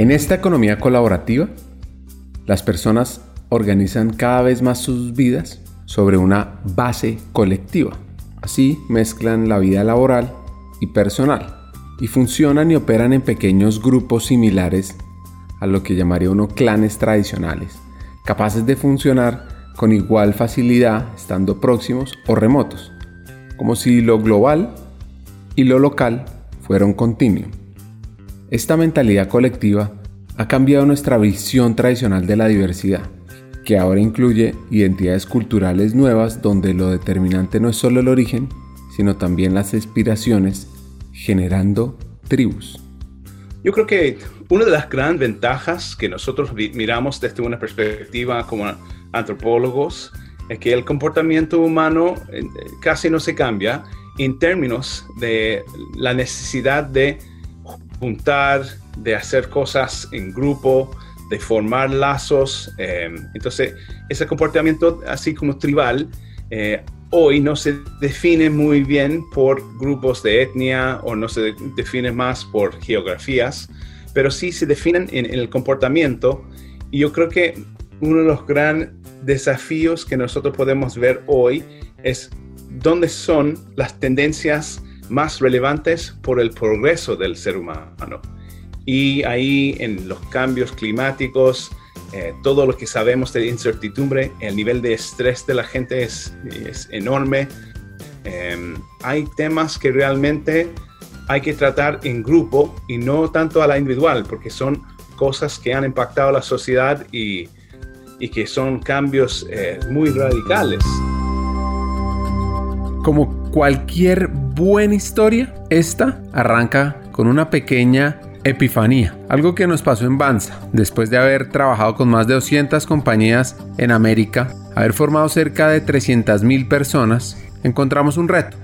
En esta economía colaborativa, las personas organizan cada vez más sus vidas sobre una base colectiva. Así mezclan la vida laboral y personal y funcionan y operan en pequeños grupos similares a lo que llamaría uno clanes tradicionales, capaces de funcionar con igual facilidad estando próximos o remotos, como si lo global y lo local fuera un. Esta mentalidad colectiva ha cambiado nuestra visión tradicional de la diversidad, que ahora incluye identidades culturales nuevas donde lo determinante no es solo el origen, sino también las aspiraciones, generando tribus. Yo creo que una de las grandes ventajas que nosotros miramos desde una perspectiva como antropólogos es que el comportamiento humano eh, casi no se cambia en términos de la necesidad de juntar, de hacer cosas en grupo, de formar lazos. Eh, entonces, ese comportamiento así como tribal eh, hoy no se define muy bien por grupos de etnia o no se define más por geografías, pero sí se definen en, el comportamiento. Y yo creo que uno de los grandes desafíos que nosotros podemos ver hoy es dónde son las tendencias más relevantes por el progreso del ser humano. Y ahí en los cambios climáticos, eh, todo lo que sabemos de incertidumbre, el nivel de estrés de la gente es, enorme. Em, hay temas que realmente hay que tratar en grupo y no tanto a la individual, porque son cosas que han impactado a la sociedad y, y que son cambios eh, muy radicales. Como cualquier buena historia, esta arranca con una pequeña Epifanía, algo que nos pasó en Banza, después de haber trabajado con más de 200 compañías en América, haber formado cerca de 300.000 personas, encontramos un reto.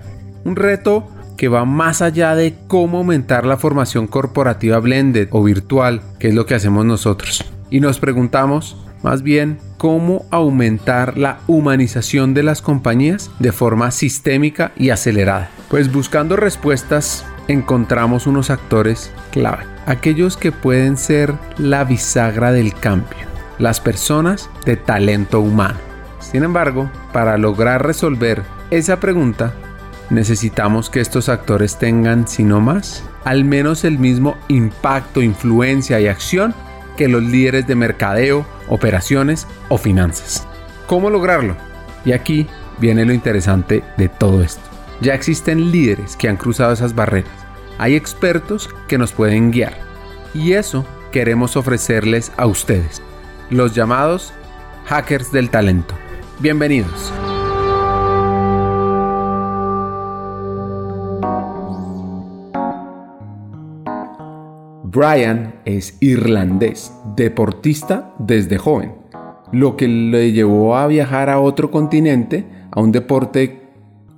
Un reto que va más allá de cómo aumentar la formación corporativa blended o virtual, que es lo que hacemos nosotros. Y nos preguntamos, más bien, cómo aumentar la humanización de las compañías de forma sistémica y acelerada. Pues buscando respuestas encontramos unos actores clave, aquellos que pueden ser la bisagra del cambio, las personas de talento humano. Sin embargo, para lograr resolver esa pregunta, necesitamos que estos actores tengan, si no más, al menos el mismo impacto, influencia y acción que los líderes de mercadeo, operaciones o finanzas. ¿Cómo lograrlo? Y aquí viene lo interesante de todo esto. Ya existen líderes que han cruzado esas barreras. Hay expertos que nos pueden guiar. Y eso queremos ofrecerles a ustedes, los llamados hackers del talento. Bienvenidos. Brian es irlandés, deportista desde joven, lo que le llevó a viajar a otro continente, a un deporte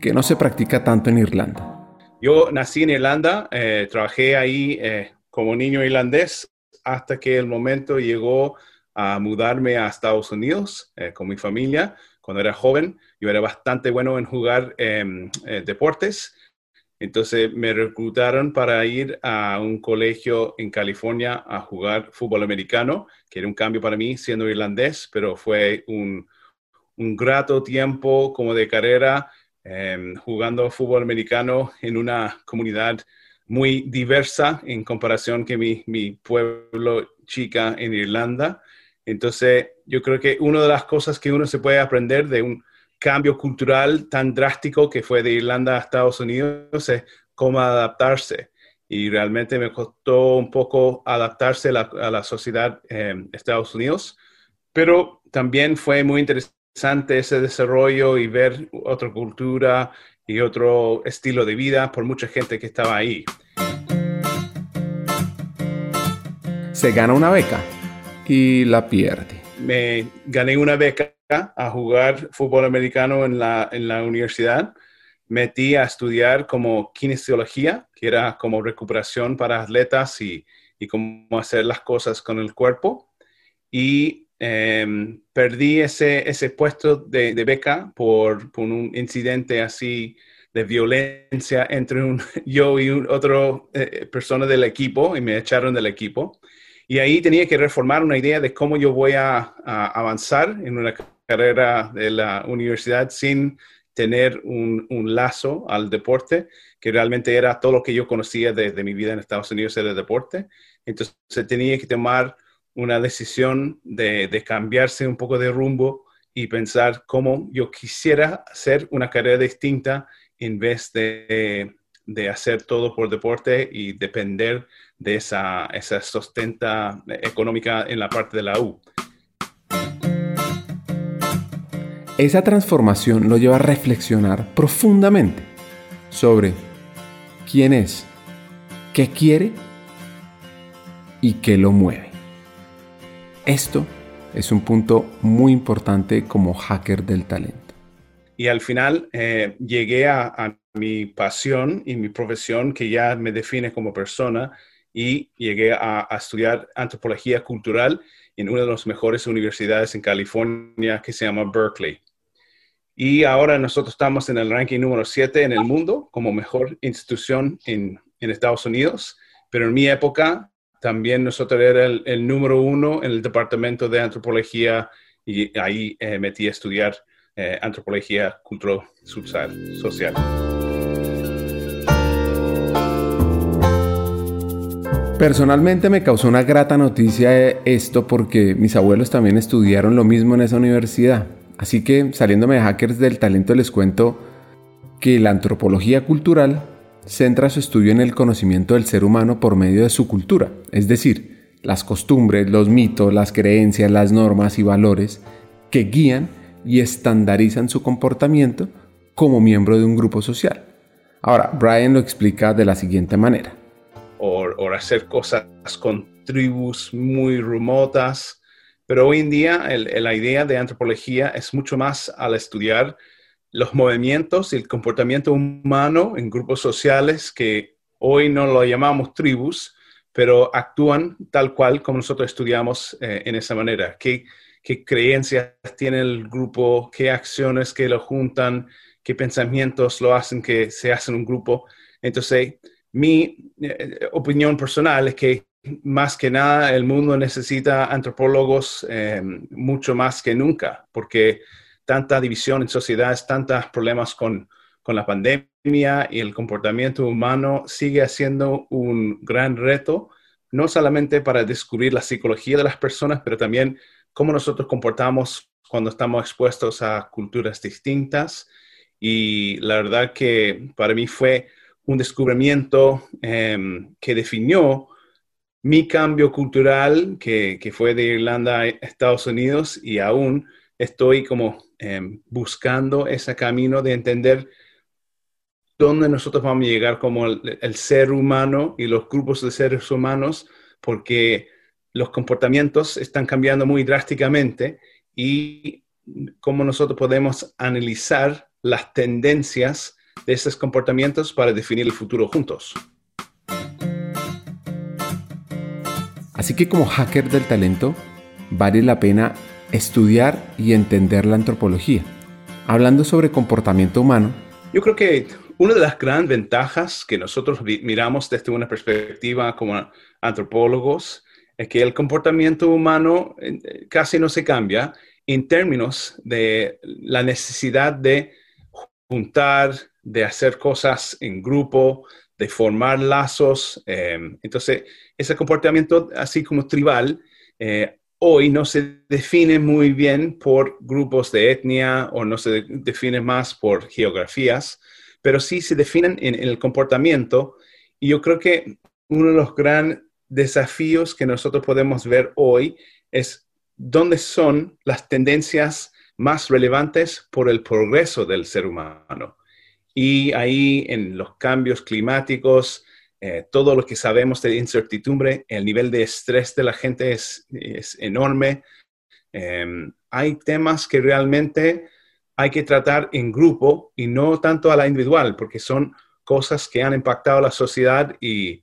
que no se practica tanto en Irlanda. Yo nací en Irlanda, eh, trabajé ahí eh, como niño irlandés hasta que el momento llegó a mudarme a Estados Unidos eh, con mi familia. Cuando era joven, yo era bastante bueno en jugar em, deportes. Entonces me reclutaron para ir a un colegio en California a jugar fútbol americano, que era un cambio para mí siendo irlandés, pero fue un, un grato tiempo como de carrera Em, jugando fútbol americano en una comunidad muy diversa en comparación que mi, mi pueblo chica en Irlanda. Entonces, yo creo que una de las cosas que uno se puede aprender de un cambio cultural tan drástico que fue de Irlanda a Estados Unidos es cómo adaptarse. Y realmente me costó un poco adaptarse a la, sociedad en Estados Unidos, pero también fue muy interesante ese desarrollo y ver otra cultura y otro estilo de vida por mucha gente que estaba ahí. Se gana una beca y la pierde. Me gané una beca a jugar fútbol americano en la, en la universidad. Metí a estudiar como kinesiología, que era como recuperación para atletas y, y cómo hacer las cosas con el cuerpo. Y Em, perdí ese, ese puesto de, beca por, por, un incidente así de violencia entre un, yo y un, otro eh, persona del equipo y me echaron del equipo. Y ahí tenía que reformar una idea de cómo yo voy a, avanzar en una carrera de la universidad sin tener un, lazo al deporte, que realmente era todo lo que yo conocía desde mi vida en Estados Unidos era el deporte. Entonces tenía que tomar una decisión de, de cambiarse un poco de rumbo y pensar cómo yo quisiera hacer una carrera distinta en vez de, de hacer todo por deporte y depender de esa, esa sustenta económica en la parte de la U. Esa transformación lo lleva a reflexionar profundamente sobre quién es, qué quiere y qué lo mueve. Esto es un punto muy importante como hacker del talento. Y al final eh, llegué a, mi pasión y mi profesión que ya me define como persona y llegué a, estudiar antropología cultural en una de las mejores universidades en California que se llama Berkeley. Y ahora nosotros estamos en el ranking número 7 en el mundo como mejor institución en, en Estados Unidos, pero en mi época también nosotros era el, número uno en el departamento de antropología y ahí eh, metí a estudiar eh, antropología cultural social. Personalmente me causó una grata noticia esto porque mis abuelos también estudiaron lo mismo en esa universidad. Así que saliéndome de hackers del talento les cuento que la antropología cultural centra su estudio en el conocimiento del ser humano por medio de su cultura, es decir, las costumbres, los mitos, las creencias, las normas y valores que guían y estandarizan su comportamiento como miembro de un grupo social. Ahora, Brian lo explica de la siguiente manera. O, hacer cosas con tribus muy remotas, pero hoy en día la idea de antropología es mucho más al estudiar los movimientos y el comportamiento humano en grupos sociales que hoy no lo llamamos tribus, pero actúan tal cual como nosotros estudiamos eh, en esa manera. ¿Qué, ¿Qué, creencias tiene el grupo? ¿Qué acciones que lo juntan? ¿Qué pensamientos lo hacen que se hacen un grupo? Entonces, mi eh, opinión personal es que más que nada el mundo necesita antropólogos eh, mucho más que nunca, porque tanta división en sociedades, tantos problemas con, con la pandemia y el comportamiento humano sigue siendo un gran reto, no solamente para descubrir la psicología de las personas, pero también cómo nosotros comportamos cuando estamos expuestos a culturas distintas. Y la verdad que para mí fue un descubrimiento em, que definió mi cambio cultural, que, fue de Irlanda a Estados Unidos, y aún estoy como Em, buscando ese camino de entender dónde nosotros vamos a llegar como el, ser humano y los grupos de seres humanos, porque los comportamientos están cambiando muy drásticamente y cómo nosotros podemos analizar las tendencias de esos comportamientos para definir el futuro juntos. Así que como hacker del talento, vale la pena estudiar y entender la antropología. Hablando sobre comportamiento humano, yo creo que una de las grandes ventajas que nosotros miramos desde una perspectiva como antropólogos es que el comportamiento humano eh, casi no se cambia en términos de la necesidad de juntar, de hacer cosas en grupo, de formar lazos. Eh, entonces, ese comportamiento así como tribal eh, hoy no se define muy bien por grupos de etnia o no se define más por geografías, pero sí se definen en, el comportamiento. Y yo creo que uno de los grandes desafíos que nosotros podemos ver hoy es dónde son las tendencias más relevantes por el progreso del ser humano. Y ahí en los cambios climáticos, eh, todo lo que sabemos de incertidumbre, el nivel de estrés de la gente es, enorme. Em, hay temas que realmente hay que tratar en grupo y no tanto a la individual, porque son cosas que han impactado a la sociedad y,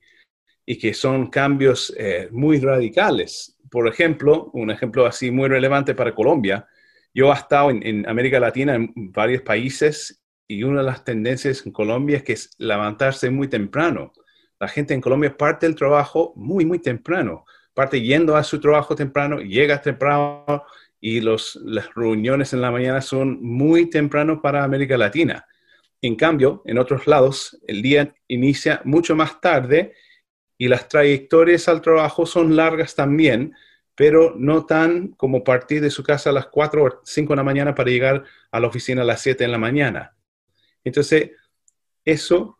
que son cambios eh, muy radicales. Por ejemplo, un ejemplo así muy relevante para Colombia. Yo he estado en, en América Latina en varios países y una de las tendencias en Colombia es que es levantarse muy temprano la gente en Colombia parte del trabajo muy, muy temprano, parte yendo a su trabajo temprano, llega temprano y las reuniones en la mañana son muy temprano para América Latina. En cambio, en otros lados, el día inicia mucho más tarde y las trayectorias al trabajo son largas también, pero no tan como partir de su casa a las 4 o 5 de la mañana para llegar a la oficina a las 7 de la mañana. Entonces, eso,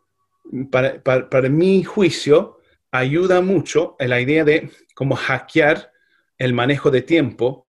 para, mi juicio, ayuda mucho en la idea de cómo hackear el manejo de tiempo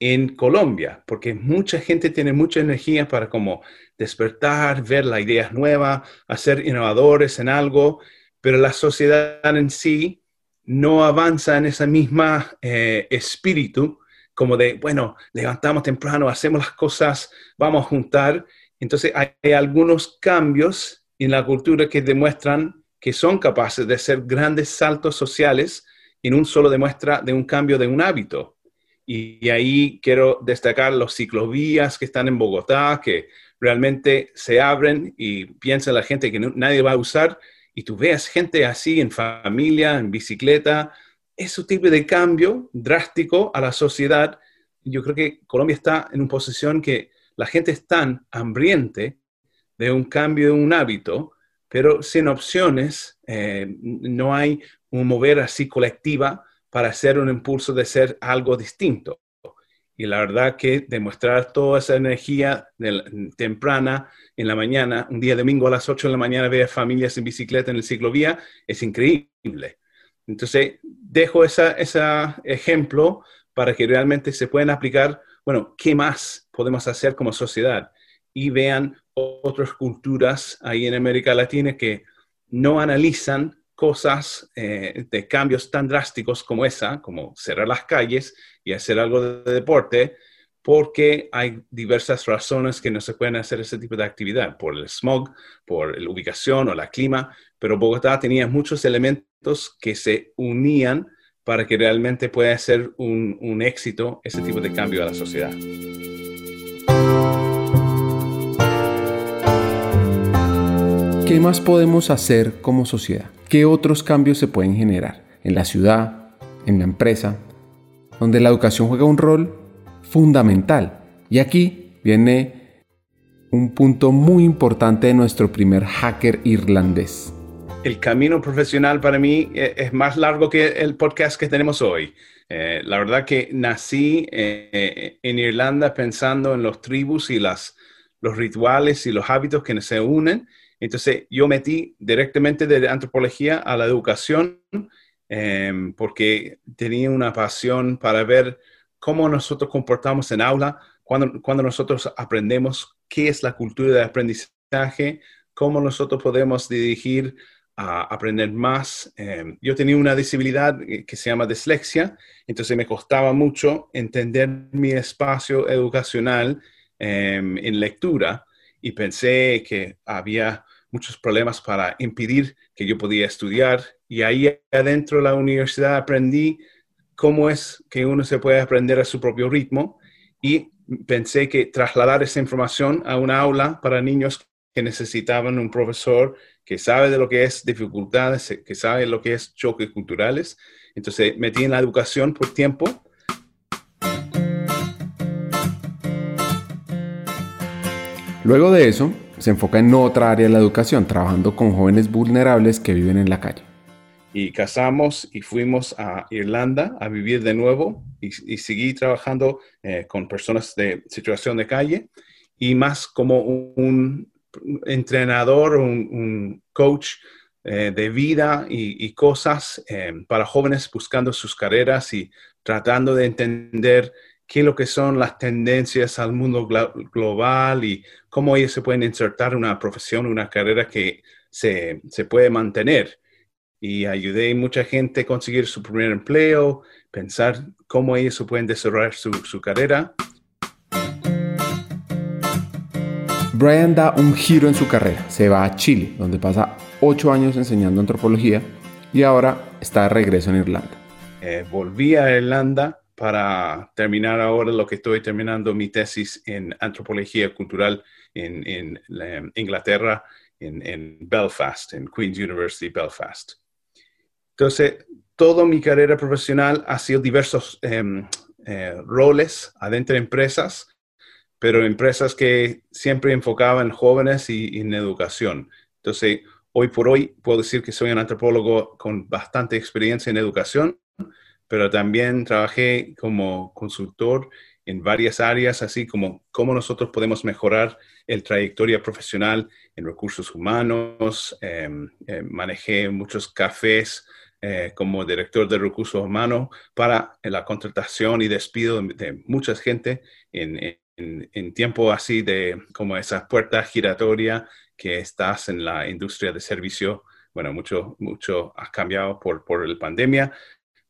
en Colombia, porque mucha gente tiene mucha energía para como despertar, ver las ideas nuevas, hacer innovadores en algo, pero la sociedad en sí no avanza en ese mismo eh, espíritu como de, bueno, levantamos temprano, hacemos las cosas, vamos a juntar. Entonces hay, algunos cambios en la cultura que demuestran que son capaces de hacer grandes saltos sociales en un solo demuestra de un cambio de un hábito. Y, ahí quiero destacar los ciclovías que están en Bogotá, que realmente se abren y piensa la gente que nadie va a usar y tú veas gente así en familia, en bicicleta, ese tipo de cambio drástico a la sociedad, yo creo que Colombia está en una posición que la gente es tan hambriente de un cambio de un hábito, pero sin opciones, eh, no hay un mover así colectiva para hacer un impulso de ser algo distinto. Y la verdad que demostrar toda esa energía temprana en la mañana, un día domingo a las 8 de la mañana, ver familias en bicicleta en el ciclovía, es increíble. Entonces, dejo ese ejemplo para que realmente se puedan aplicar, bueno, ¿qué más podemos hacer como sociedad? Y vean otras culturas ahí en América Latina que no analizan cosas eh, de cambios tan drásticos como esa, como cerrar las calles y hacer algo de deporte, porque hay diversas razones que no se pueden hacer ese tipo de actividad, por el smog, por la ubicación o la clima, pero Bogotá tenía muchos elementos que se unían para que realmente pueda ser un, un éxito ese tipo de cambio a la sociedad. ¿Qué más podemos hacer como sociedad? ¿Qué otros cambios se pueden generar en la ciudad, en la empresa, donde la educación juega un rol fundamental? Y aquí viene un punto muy importante de nuestro primer hacker irlandés. El camino profesional para mí eh, es más largo que el podcast que tenemos hoy. Eh, la verdad que nací eh, en Irlanda pensando en los tribus y las, los rituales y los hábitos que se unen entonces yo metí directamente de antropología a la educación em, porque tenía una pasión para ver cómo nosotros comportamos en aula, cuando, cuando nosotros aprendemos qué es la cultura de aprendizaje, cómo nosotros podemos dirigir a aprender más. Em, yo tenía una disabilidad que se llama dislexia, entonces me costaba mucho entender mi espacio educacional em, en lectura y pensé que había muchos problemas para impedir que yo podía estudiar. Y ahí adentro de la universidad aprendí cómo es que uno se puede aprender a su propio ritmo y pensé que trasladar esa información a una aula para niños que necesitaban un profesor que sabe de lo que es dificultades, que sabe lo que es choques culturales. Entonces metí en la educación por tiempo. Luego de eso, se enfoca en otra área de la educación, trabajando con jóvenes vulnerables que viven en la calle. Y casamos y fuimos a Irlanda a vivir de nuevo y, seguí trabajando eh, con personas de situación de calle y más como un, entrenador, un, coach eh, de vida y, cosas eh, para jóvenes buscando sus carreras y tratando de entender qué es lo que son las tendencias al mundo global y cómo ellos se pueden insertar en una profesión, una carrera que se, se puede mantener. Y ayudé a mucha gente a conseguir su primer empleo, pensar cómo ellos se pueden desarrollar su, su carrera. Brian da un giro en su carrera. Se va a Chile, donde pasa ocho años enseñando antropología y ahora está de regreso en Irlanda. Eh, volví a Irlanda para terminar ahora lo que estoy terminando mi tesis en antropología cultural en, Inglaterra, en, Belfast, en Queen's University Belfast. Entonces, toda mi carrera profesional ha sido diversos em, eh, roles adentro de empresas, pero empresas que siempre enfocaban en jóvenes y, en educación. Entonces, hoy por hoy puedo decir que soy un antropólogo con bastante experiencia en educación, pero también trabajé como consultor en varias áreas, así como cómo nosotros podemos mejorar el trayectoria profesional en recursos humanos. Em, em, manejé muchos cafés eh, como director de recursos humanos para la contratación y despido de, mucha gente en, en, tiempo así de como esa puerta giratoria que estás en la industria de servicio. Bueno, mucho, mucho ha cambiado por, por la pandemia,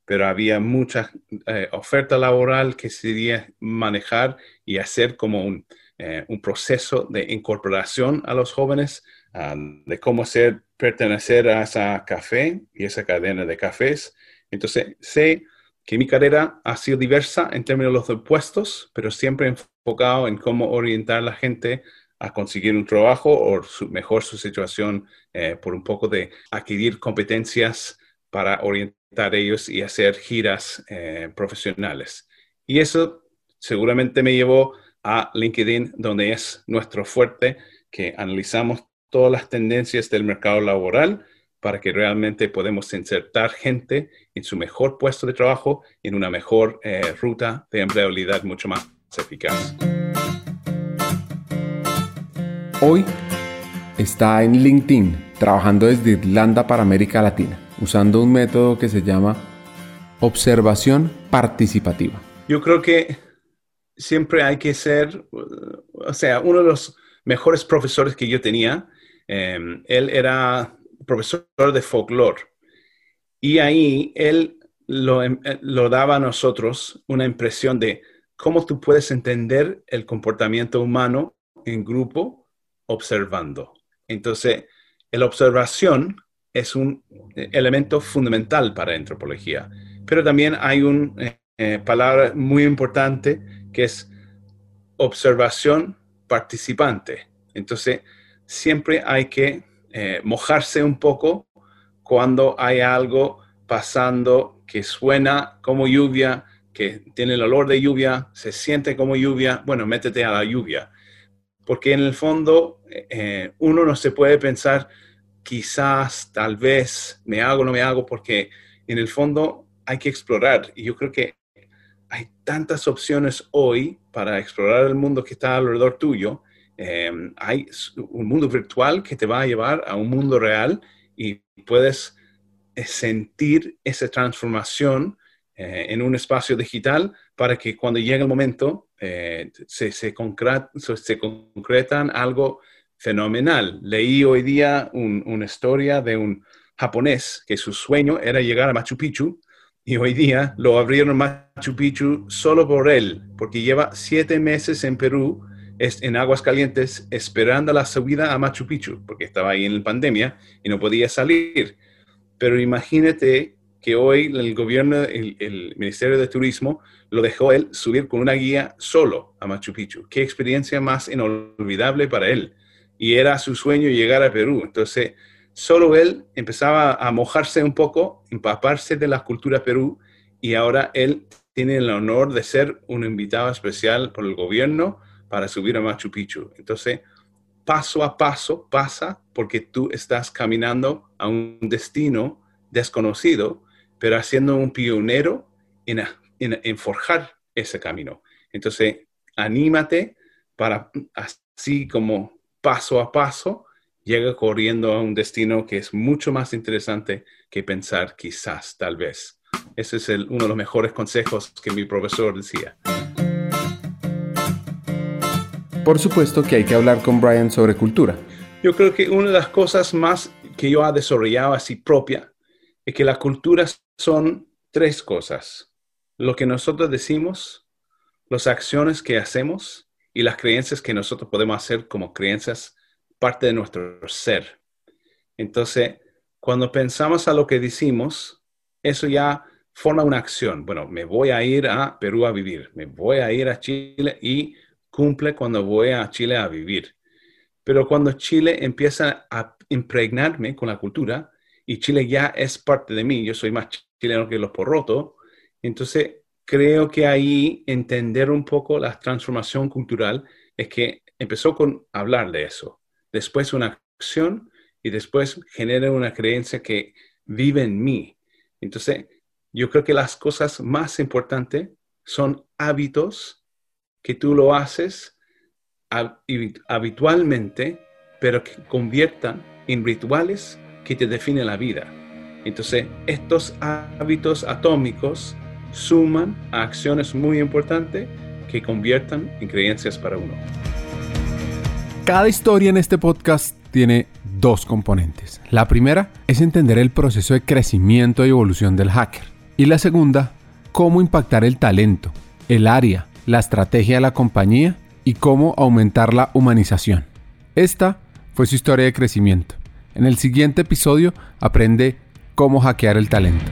pero había mucha eh, oferta laboral que se debía manejar y hacer como un, eh, un proceso de incorporación a los jóvenes, ah, de cómo ser, pertenecer a esa café y esa cadena de cafés. Entonces, sé que mi carrera ha sido diversa en términos de los puestos, pero siempre enfocado en cómo orientar a la gente a conseguir un trabajo o su, mejor su situación eh, por un poco de adquirir competencias para orientar a ellos y hacer giras eh, profesionales. Y eso seguramente me llevó a LinkedIn, donde es nuestro fuerte, que analizamos todas las tendencias del mercado laboral para que realmente podamos insertar gente en su mejor puesto de trabajo, en una mejor eh, ruta de empleabilidad mucho más eficaz. Hoy está en LinkedIn trabajando desde Irlanda para América Latina usando un método que se llama observación participativa. Yo creo que siempre hay que ser, o sea, uno de los mejores profesores que yo tenía, em, él era profesor de folclore. Y ahí él lo, em, lo, daba a nosotros una impresión de cómo tú puedes entender el comportamiento humano en grupo observando. Entonces, la observación es un elemento fundamental para antropología. Pero también hay una eh, eh, palabra muy importante que es observación participante. Entonces, siempre hay que eh, mojarse un poco cuando hay algo pasando que suena como lluvia, que tiene el olor de lluvia, se siente como lluvia, bueno, métete a la lluvia. Porque en el fondo uno no se puede pensar, quizás, tal vez, me hago no me hago, porque en el fondo hay que explorar. Y yo creo que hay tantas opciones hoy para explorar el mundo que está alrededor tuyo. Em, hay un mundo virtual que te va a llevar a un mundo real y puedes eh, sentir esa transformación eh, en un espacio digital para que cuando llegue el momento eh, se, se, se concretan algo fenomenal. Leí hoy día una historia de un japonés que su sueño era llegar a Machu Picchu y hoy día lo abrieron Machu Picchu solo por él, porque lleva siete meses en Perú, en aguas calientes, esperando la subida a Machu Picchu, porque estaba ahí en la pandemia y no podía salir. Pero imagínate que hoy el gobierno, el, el, Ministerio de Turismo, lo dejó él subir con una guía solo a Machu Picchu. Qué experiencia más inolvidable para él y era su sueño llegar a Perú. Entonces, solo él empezaba a mojarse un poco, empaparse de la cultura Perú y ahora él tiene el honor de ser un invitado especial por el gobierno para subir a Machu Picchu. Entonces, paso a paso pasa porque tú estás caminando a un destino desconocido, pero haciendo un pionero en, en, en forjar ese camino. Entonces, anímate para así como paso a paso llega corriendo a un destino que es mucho más interesante que pensar quizás, tal vez. Ese es uno de los mejores consejos que mi profesor decía. Por supuesto que hay que hablar con Brian sobre cultura. Yo creo que una de las cosas más que yo he desarrollado así propia es que las culturas son tres cosas. Lo que nosotros decimos, las acciones que hacemos y las creencias que nosotros podemos hacer como creencias parte de nuestro ser. Entonces, cuando pensamos a lo que decimos, eso ya forma una acción. Bueno, me voy a ir a Perú a vivir, me voy a ir a Chile y cumple cuando voy a Chile a vivir. Pero cuando Chile empieza a impregnarme con la cultura y Chile ya es parte de mí. Yo soy más chileno que los porrotos. Entonces, creo que ahí entender un poco la transformación cultural es que empezó con hablar de eso, después una acción y después genera una creencia que vive en mí. Entonces, yo creo que las cosas más importantes son hábitos que tú lo haces habitualmente, pero que conviertan en rituales que te definen la vida. Entonces, estos hábitos atómicos suman a acciones muy importantes que conviertan en creencias para uno. Cada historia en este podcast tiene dos componentes. La primera es entender el proceso de crecimiento y evolución del hacker. Y la segunda, cómo impactar el talento, el área, la estrategia de la compañía y cómo aumentar la humanización. Esta fue su historia de crecimiento. En el siguiente episodio aprende cómo hackear el talento.